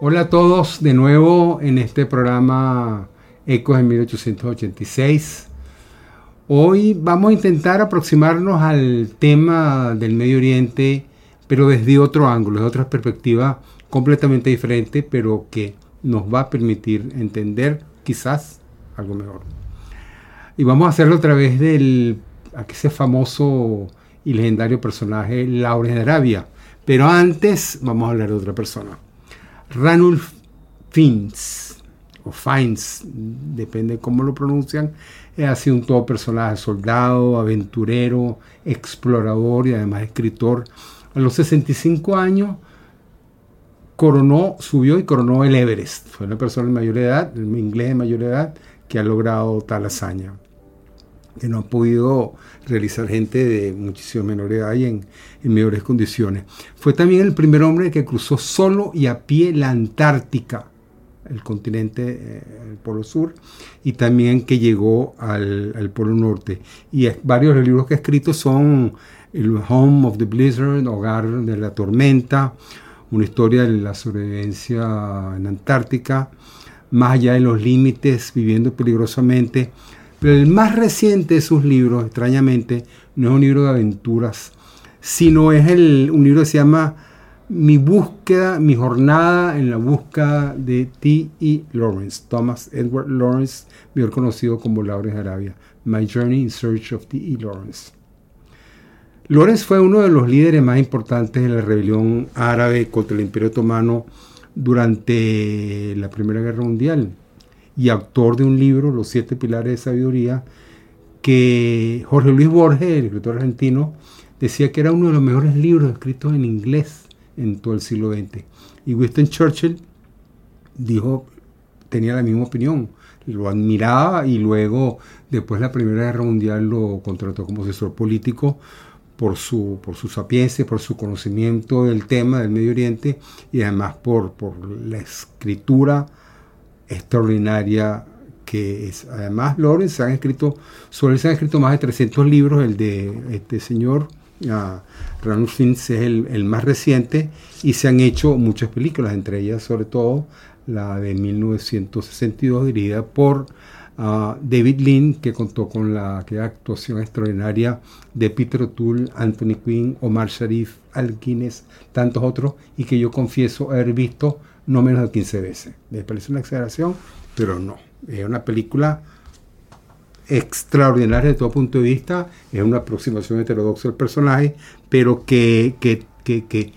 Hola a todos de nuevo en este programa Ecos en 1886. Hoy vamos a intentar aproximarnos al tema del Medio Oriente, pero desde otro ángulo, desde otra perspectiva completamente diferente, pero que nos va a permitir entender quizás algo mejor. Y vamos a hacerlo a través del ese famoso y legendario personaje Laurens de Arabia. Pero antes vamos a hablar de otra persona. Ranulf Fiennes, o Fiennes, depende cómo lo pronuncian, ha sido un todo personaje, soldado, aventurero, explorador y además escritor. A los 65 años coronó, subió y coronó el Everest. Fue una persona de mayor edad, inglés de mayor edad, que ha logrado tal hazaña que no ha podido realizar gente de muchísima menor edad y en, mejores condiciones. Fue también el primer hombre que cruzó solo y a pie la Antártica, el continente, eh, el Polo Sur, y también que llegó al, Polo Norte. Y varios de los libros que ha escrito son el Home of the Blizzard, Hogar de la Tormenta, una historia de la sobrevivencia en Antártica, más allá de los límites, viviendo peligrosamente, pero el más reciente de sus libros, extrañamente, no es un libro de aventuras, sino es el, un libro que se llama Mi búsqueda, mi jornada en la búsqueda de T.E. Lawrence, Thomas Edward Lawrence, mejor conocido como Lawrence Arabia, My Journey in Search of T.E. Lawrence. Lawrence fue uno de los líderes más importantes de la rebelión árabe contra el Imperio Otomano durante la Primera Guerra Mundial y autor de un libro, Los siete pilares de sabiduría, que Jorge Luis Borges, el escritor argentino, decía que era uno de los mejores libros escritos en inglés en todo el siglo XX. Y Winston Churchill dijo, tenía la misma opinión, lo admiraba y luego, después de la Primera Guerra Mundial, lo contrató como asesor político por su, por su sapiencia, por su conocimiento del tema del Medio Oriente y además por, por la escritura extraordinaria que es. Además, Lawrence se escrito, sobre él se han escrito más de 300 libros, el de este señor, uh, es el, más reciente, y se han hecho muchas películas, entre ellas sobre todo la de 1962, dirigida por ah, David Lean, que contó con la actuación extraordinaria de Peter O'Toole, Anthony Quinn, Omar Sharif, Al Guinness, tantos otros, y que yo confieso haber visto no menos de 15 veces. Me parece una exageración, pero no. Es una película extraordinaria de todo punto de vista, es una aproximación heterodoxa del personaje, pero que, que, que,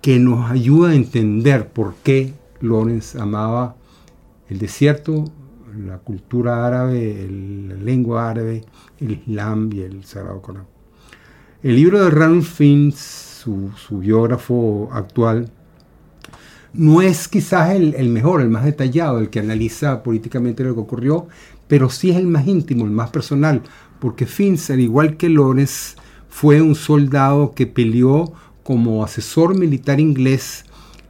que, nos ayuda a entender por qué Lawrence amaba el desierto, la cultura árabe, la lengua árabe, el Islam y el Sagrado Corán. El libro de Ranulph Fiennes, su, su biógrafo actual, no es quizás el, mejor, el más detallado, el que analiza políticamente lo que ocurrió, pero sí es el más íntimo, el más personal, porque Finzer, igual que Lawrence, fue un soldado que peleó como asesor militar inglés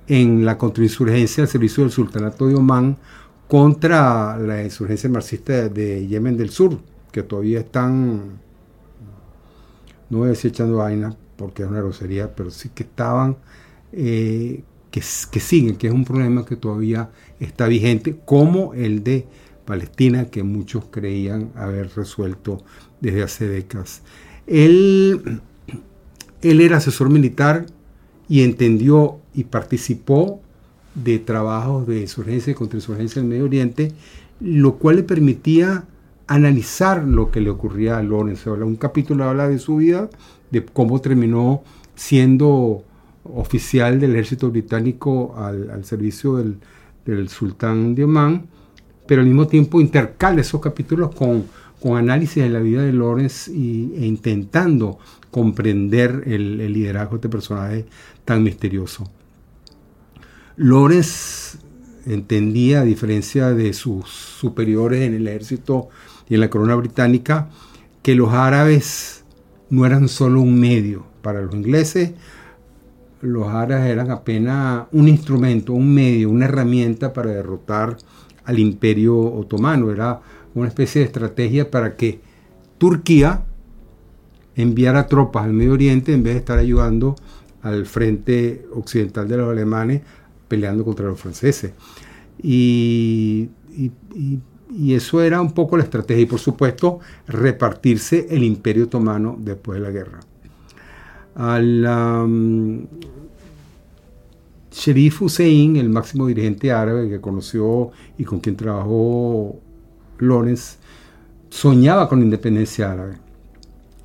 en la contrainsurgencia al servicio del sultanato de Omán contra la insurgencia marxista de Yemen del Sur, que todavía están, no voy a decir echando vaina porque es una grosería, pero sí que estaban eh, que, siguen, que es un problema que todavía está vigente, como el de Palestina, que muchos creían haber resuelto desde hace décadas. Él, él era asesor militar y entendió y participó de trabajos de insurgencia y contrainsurgencia en el Medio Oriente, lo cual le permitía analizar lo que le ocurría a Lawrence. Un capítulo habla de su vida, de cómo terminó siendo oficial del ejército británico al, servicio del, sultán de Omán, pero al mismo tiempo intercala esos capítulos con, con análisis de la vida de Lawrence y, e intentando comprender el, liderazgo de este personaje tan misterioso. Lawrence entendía, a diferencia de sus superiores en el ejército y en la corona británica, que los árabes no eran solo un medio. Para los ingleses, los árabes eran apenas un instrumento, un medio, una herramienta para derrotar al imperio otomano. Era una especie de estrategia para que Turquía enviara tropas al Medio Oriente en vez de estar ayudando al frente occidental de los alemanes peleando contra los franceses. Y, eso era un poco la estrategia. Y por supuesto, repartirse el imperio otomano después de la guerra. Um, Sherif Hussein, el máximo dirigente árabe que conoció y con quien trabajó Lorenz, soñaba con la independencia árabe.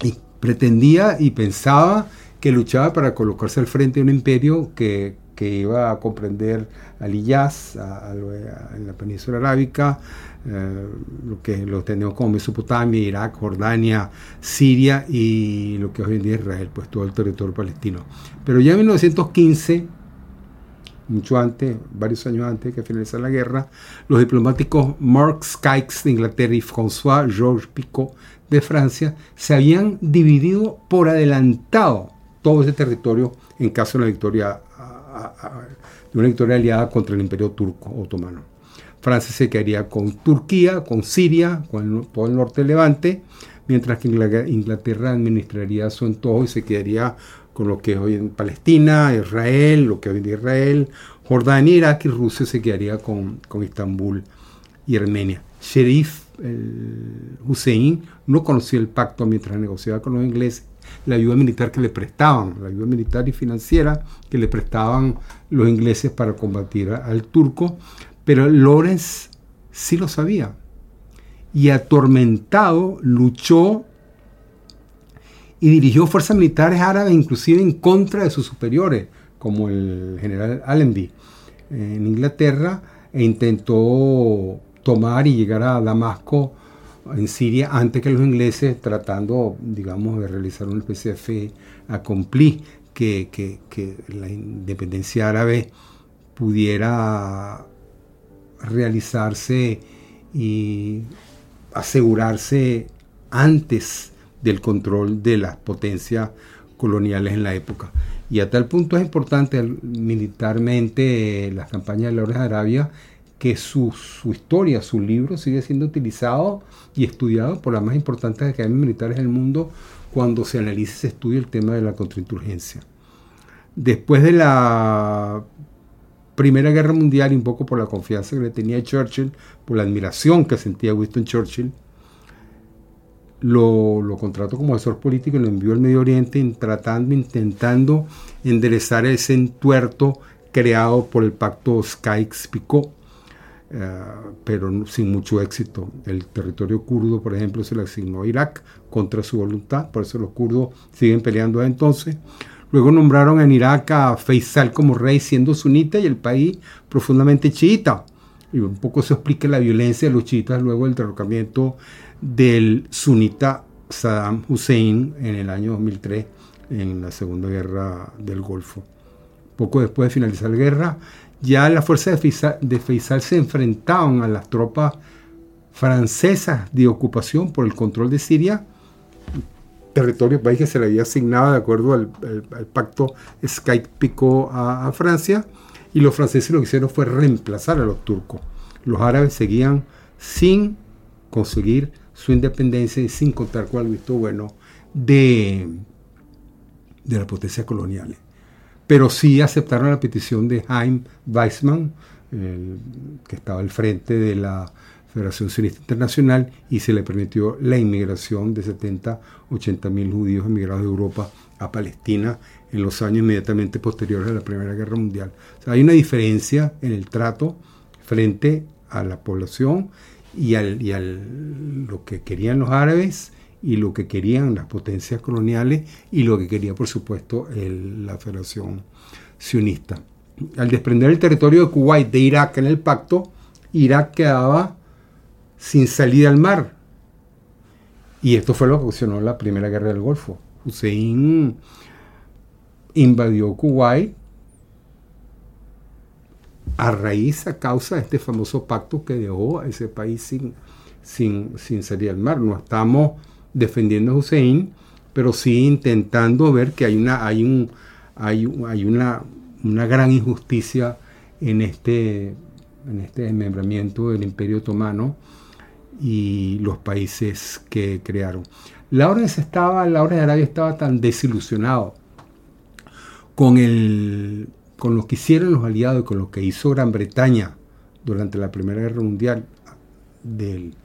Y pretendía y pensaba que luchaba para colocarse al frente de un imperio que, que iba a comprender al Iyaz, en la península arábica, eh, lo que lo tenemos como Mesopotamia, Irak, Jordania, Siria y lo que hoy en día es Israel, pues todo el territorio palestino. Pero ya en 1915, mucho antes, varios años antes que finalizara la guerra, los diplomáticos Mark Skykes de Inglaterra y François Georges Picot de Francia se habían dividido por adelantado todo ese territorio en caso de una victoria de una victoria aliada contra el imperio turco otomano. Francia se quedaría con Turquía, con Siria, con todo el norte Levante, mientras que Inglaterra administraría su entorno y se quedaría con lo que es hoy en Palestina, Israel, lo que hoy en Israel, Jordania, Irak y Rusia se quedaría con, con Estambul y Armenia. Sherif Hussein no conocía el pacto mientras negociaba con los ingleses la ayuda militar que le prestaban, la ayuda militar y financiera que le prestaban los ingleses para combatir al turco, pero Lorenz sí lo sabía. Y atormentado luchó y dirigió fuerzas militares árabes inclusive en contra de sus superiores, como el general Allenby en Inglaterra, e intentó tomar y llegar a Damasco en Siria antes que los ingleses, tratando, digamos, de realizar una especie de fe accompli, que, que, que la independencia árabe pudiera realizarse y asegurarse antes del control de las potencias coloniales en la época. Y a tal punto es importante militarmente las campañas de la Arabia que su, historia, su libro sigue siendo utilizado y estudiado por las más importantes academias militares del mundo cuando se analiza y se estudia el tema de la contrainsurgencia. Después de la Primera Guerra Mundial y un poco por la confianza que le tenía Churchill, por la admiración que sentía Winston Churchill, lo, contrató como asesor político y lo envió al Medio Oriente tratando, intentando enderezar ese entuerto creado por el pacto Sykes-Picot eh, pero sin mucho éxito. El territorio kurdo, por ejemplo, se le asignó a Irak contra su voluntad, por eso los kurdos siguen peleando entonces. Luego nombraron en Irak a Faisal como rey siendo sunita y el país profundamente chiita. Y un poco se explica la violencia de los chiitas luego del derrocamiento del sunita Saddam Hussein en el año 2003 en la Segunda Guerra del Golfo. Poco después de finalizar la guerra, ya las fuerzas de Faisal, se enfrentaban a las tropas francesas de ocupación por el control de Siria, territorio país que se le había asignado de acuerdo al, pacto Skype-Picot a, Francia, y los franceses lo que hicieron fue reemplazar a los turcos. Los árabes seguían sin conseguir su independencia y sin contar con el visto bueno de, de las potencias coloniales pero sí aceptaron la petición de Haim Weizmann, que estaba al frente de la Federación Sionista Internacional, y se le permitió la inmigración de 70, 80 mil judíos emigrados de Europa a Palestina en los años inmediatamente posteriores a la Primera Guerra Mundial. hay una diferencia en el trato frente a la población y, al, y al, lo que querían los árabes y lo que querían las potencias coloniales y lo que quería, por supuesto, la Federación Sionista. Al desprender el territorio de Kuwait de Irak en el pacto, Irak quedaba sin salida al mar. Y esto fue lo que ocasionó la Primera Guerra del Golfo. Hussein invadió Kuwait, a raíz, a causa de este famoso pacto que dejó a ese país sin, sin, sin salir al mar. No estamos defendiendo a Hussein, pero sí intentando ver que hay una, hay un, hay, hay una, una gran injusticia en este, en este desmembramiento del Imperio Otomano y los países que crearon. Lawrence estaba, Lawrence de Arabia estaba tan desilusionado con, el, con lo que hicieron los aliados y con lo que hizo Gran Bretaña durante la Primera Guerra Mundial, del,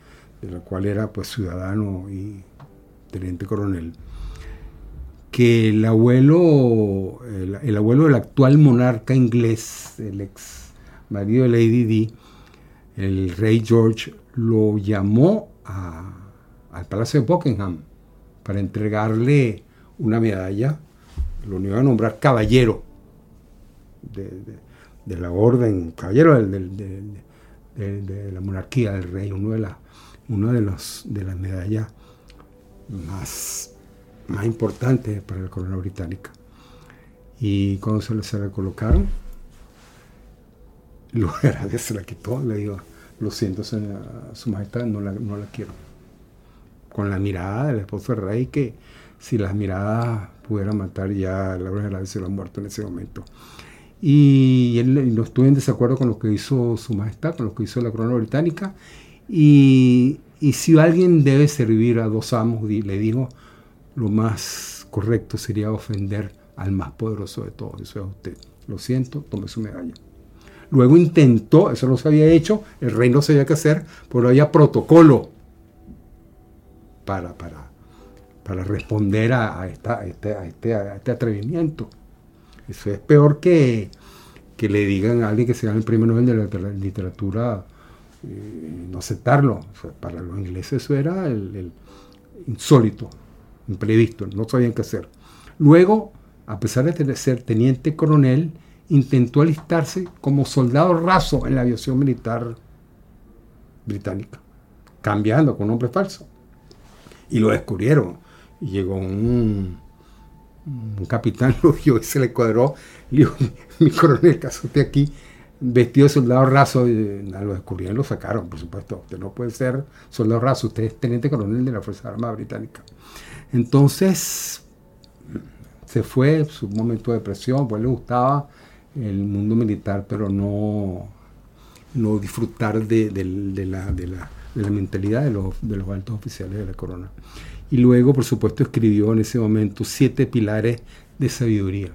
de la cual era pues ciudadano y teniente coronel, que el abuelo, el, abuelo del actual monarca inglés, el ex marido de Lady Di, el rey George, lo llamó al Palacio de Buckingham para entregarle una medalla, lo iba a nombrar caballero de, la orden, caballero de, la monarquía del rey, uno de, uno de, los, de las medallas más, más importantes para la corona británica. Y cuando se, se la colocaron, lo grande se la quitó, le digo, lo siento, su majestad, no la, no la quiero. Con la mirada del esposo del rey, que si las miradas pudieran matar ya, la verdad se lo han muerto en ese momento. Y él no estuvo en desacuerdo con lo que hizo su majestad, con lo que hizo la corona británica. Y y si alguien debe servir a dos amos, le digo, lo más correcto sería ofender al más poderoso de todos, eso es usted. Lo siento, tome su medalla. Luego intentó, eso no se había hecho, el rey no sabía qué hacer, pero había protocolo para, para, para responder a, esta, este, este, a, este, atrevimiento. Eso es peor que, que le digan a alguien que se gane el premio Nobel de la literatura no aceptarlo. para los ingleses eso era el, insólito, imprevisto, no sabían qué hacer. Luego, a pesar de ser teniente coronel, intentó alistarse como soldado raso en la aviación militar británica, cambiando con nombre falso. Y lo descubrieron. Y llegó un, capitán, lo vio y se le cuadró. Le dijo, mi coronel, caso usted aquí, vestido de soldado raso, y a lo descubrieron lo sacaron, por supuesto. Usted no puede ser soldado raso, usted es teniente coronel de la Fuerza Armada Británica. Entonces, se fue, su momento de presión, pues le gustaba el mundo militar, pero no, no disfrutar de, la, de, la, mentalidad de los, de los altos oficiales de la corona. Y luego, por supuesto, escribió en ese momento siete pilares de sabiduría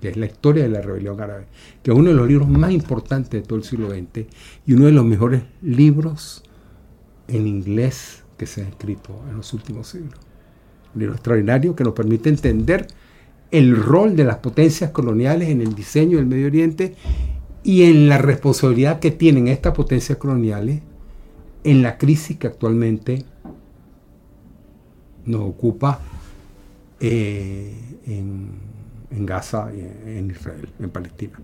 que es la historia de la rebelión árabe, que es uno de los libros más importantes de todo el siglo XX y uno de los mejores libros en inglés que se han escrito en los últimos siglos. Un libro extraordinario que nos permite entender el rol de las potencias coloniales en el diseño del Medio Oriente y en la responsabilidad que tienen estas potencias coloniales en la crisis que actualmente nos ocupa eh, en en Gaza, en Israel, en Palestina.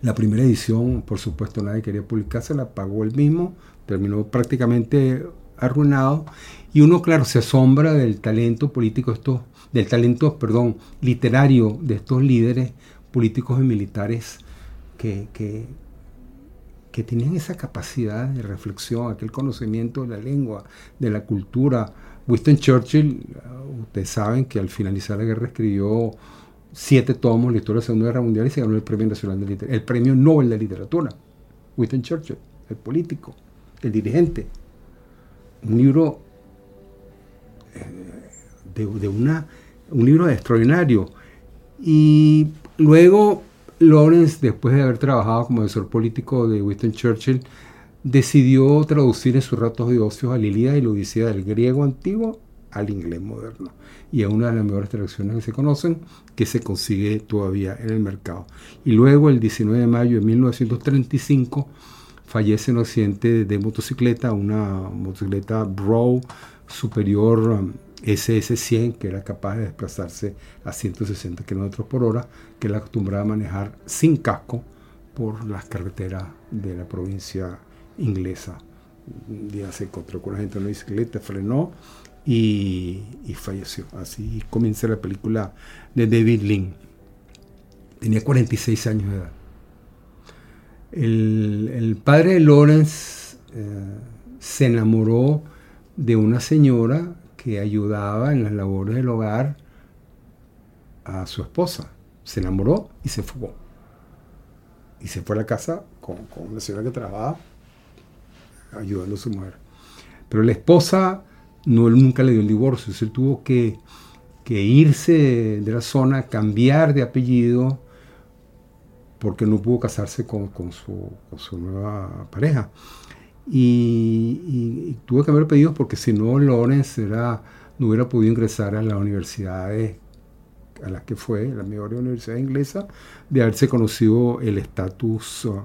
La primera edición, por supuesto, nadie quería publicarse, la pagó él mismo, terminó prácticamente arruinado. Y uno, claro, se asombra del talento político, estos, del talento, perdón, literario de estos líderes políticos y militares que, que, tenían esa capacidad de reflexión, aquel conocimiento de la lengua, de la cultura, Winston Churchill, ustedes saben que al finalizar la guerra escribió siete tomos la historia de la Segunda Guerra Mundial y se ganó el Premio Nacional de Literatura, el Premio Nobel de Literatura. Winston Churchill, el político, el dirigente. Un libro eh, de, una, un libro extraordinario. Y luego Lawrence, después de haber trabajado como asesor político de Winston Churchill, decidió traducir en sus ratos de ocio a Lilia y la Odisea del griego antiguo al inglés moderno. Y es una de las mejores traducciones que se conocen, que se consigue todavía en el mercado. Y luego, el 19 de mayo de 1935, fallece en un accidente de motocicleta, una motocicleta Bro superior um, SS100, que era capaz de desplazarse a 160 km por hora, que la acostumbraba a manejar sin casco por las carreteras de la provincia inglesa. Un día se encontró con la gente en una bicicleta, frenó y, falleció. Así comienza la película de David Lynn. Tenía 46 años de edad. El, padre de Lawrence eh, se enamoró de una señora que ayudaba en las labores del hogar a su esposa. Se enamoró y se fugó. Y se fue a la casa con, con una señora que trabajaba ayudando a su mujer. Pero la esposa no, nunca le dio el divorcio, él tuvo que, irse de la zona, cambiar de apellido, porque no pudo casarse con, su, nueva pareja. Y, tuvo que cambiar apellido porque si no, Lawrence era, no hubiera podido ingresar a las universidades a las que fue, la mejor universidad inglesa, de haberse conocido el estatus uh,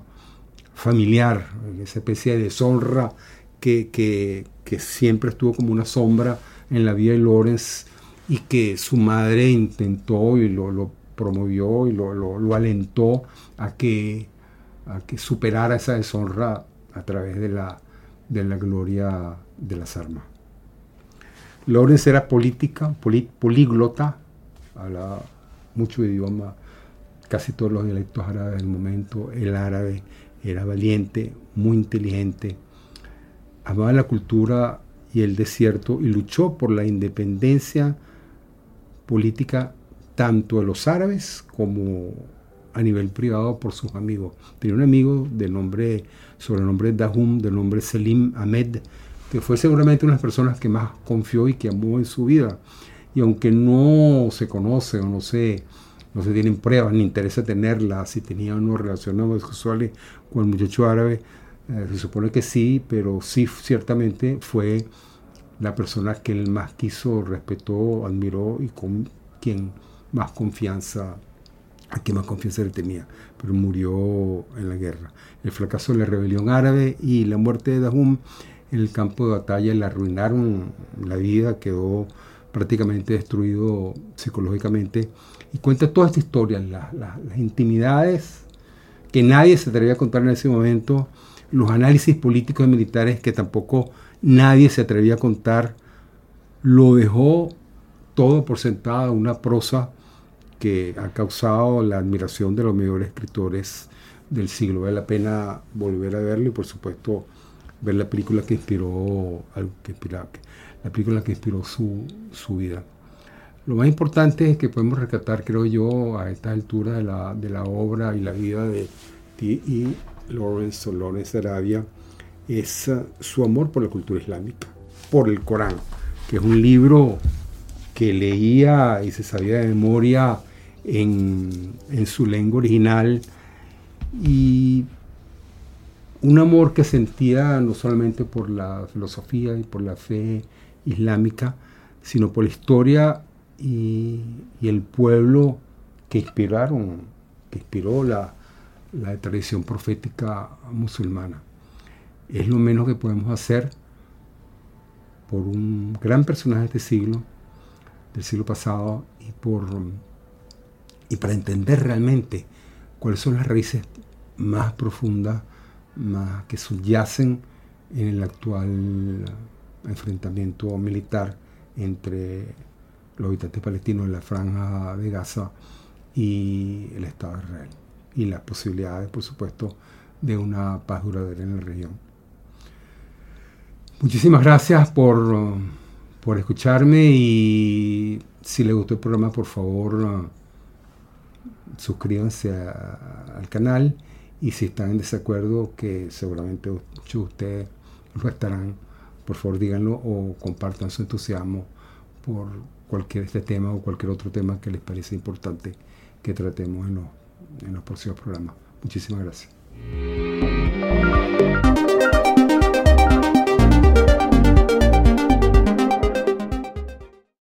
familiar, esa especie de deshonra que, que, que siempre estuvo como una sombra en la vida de Lawrence y que su madre intentó y lo, promovió y lo, alentó a que, a que superara esa deshonra a través de la, de la gloria de las armas. Lawrence era política, políglota, hablaba mucho idioma, casi todos los dialectos árabes del momento, el árabe, era valiente, muy inteligente, amaba la cultura y el desierto y luchó por la independencia política tanto de los árabes como a nivel privado por sus amigos. Tenía un amigo de nombre, sobre el nombre Dahum, del nombre Selim Ahmed, que fue seguramente una de las personas que más confió y que amó en su vida. Y aunque no se conoce o no se, no se tienen pruebas ni interesa tenerlas, si tenía o no relaciones sexuales con el muchacho árabe, eh, se supone que sí, pero sí ciertamente fue la persona que él más quiso, respetó, admiró y con quien más confianza, a quien más confianza le tenía, pero murió en la guerra. El fracaso de la rebelión árabe y la muerte de Dahum en el campo de batalla le arruinaron la vida, quedó prácticamente destruido psicológicamente y cuenta toda esta historia, las intimidades que nadie se atrevía a contar en ese momento los análisis políticos y militares que tampoco nadie se atrevía a contar, lo dejó todo por sentado, una prosa que ha causado la admiración de los mejores escritores del siglo. Vale la pena volver a verlo y por supuesto ver la película que inspiró, que la película que inspiró su, su, vida. Lo más importante es que podemos rescatar, creo yo, a esta altura de la, de la obra y la vida de T.E. Lawrence o Lawrence Arabia es uh, su amor por la cultura islámica, por el Corán, que es un libro que leía y se sabía de memoria en, su lengua original y un amor que sentía no solamente por la filosofía y por la fe islámica, sino por la historia y, y el pueblo que inspiraron, que inspiró la, la tradición profética musulmana. Es lo menos que podemos hacer por un gran personaje de este siglo, del siglo pasado, y, por, y para entender realmente cuáles son las raíces más profundas más que subyacen en el actual enfrentamiento militar entre los habitantes palestinos de la franja de Gaza y el Estado de Israel y las posibilidades, por supuesto, de una paz duradera en la región. Muchísimas gracias por, por escucharme y si les gustó el programa, por favor, suscríbanse al canal y si están en desacuerdo, que seguramente muchos de ustedes lo estarán, por favor díganlo o compartan su entusiasmo por cualquier este tema o cualquier otro tema que les parece importante que tratemos en los en los próximos programas. Muchísimas gracias.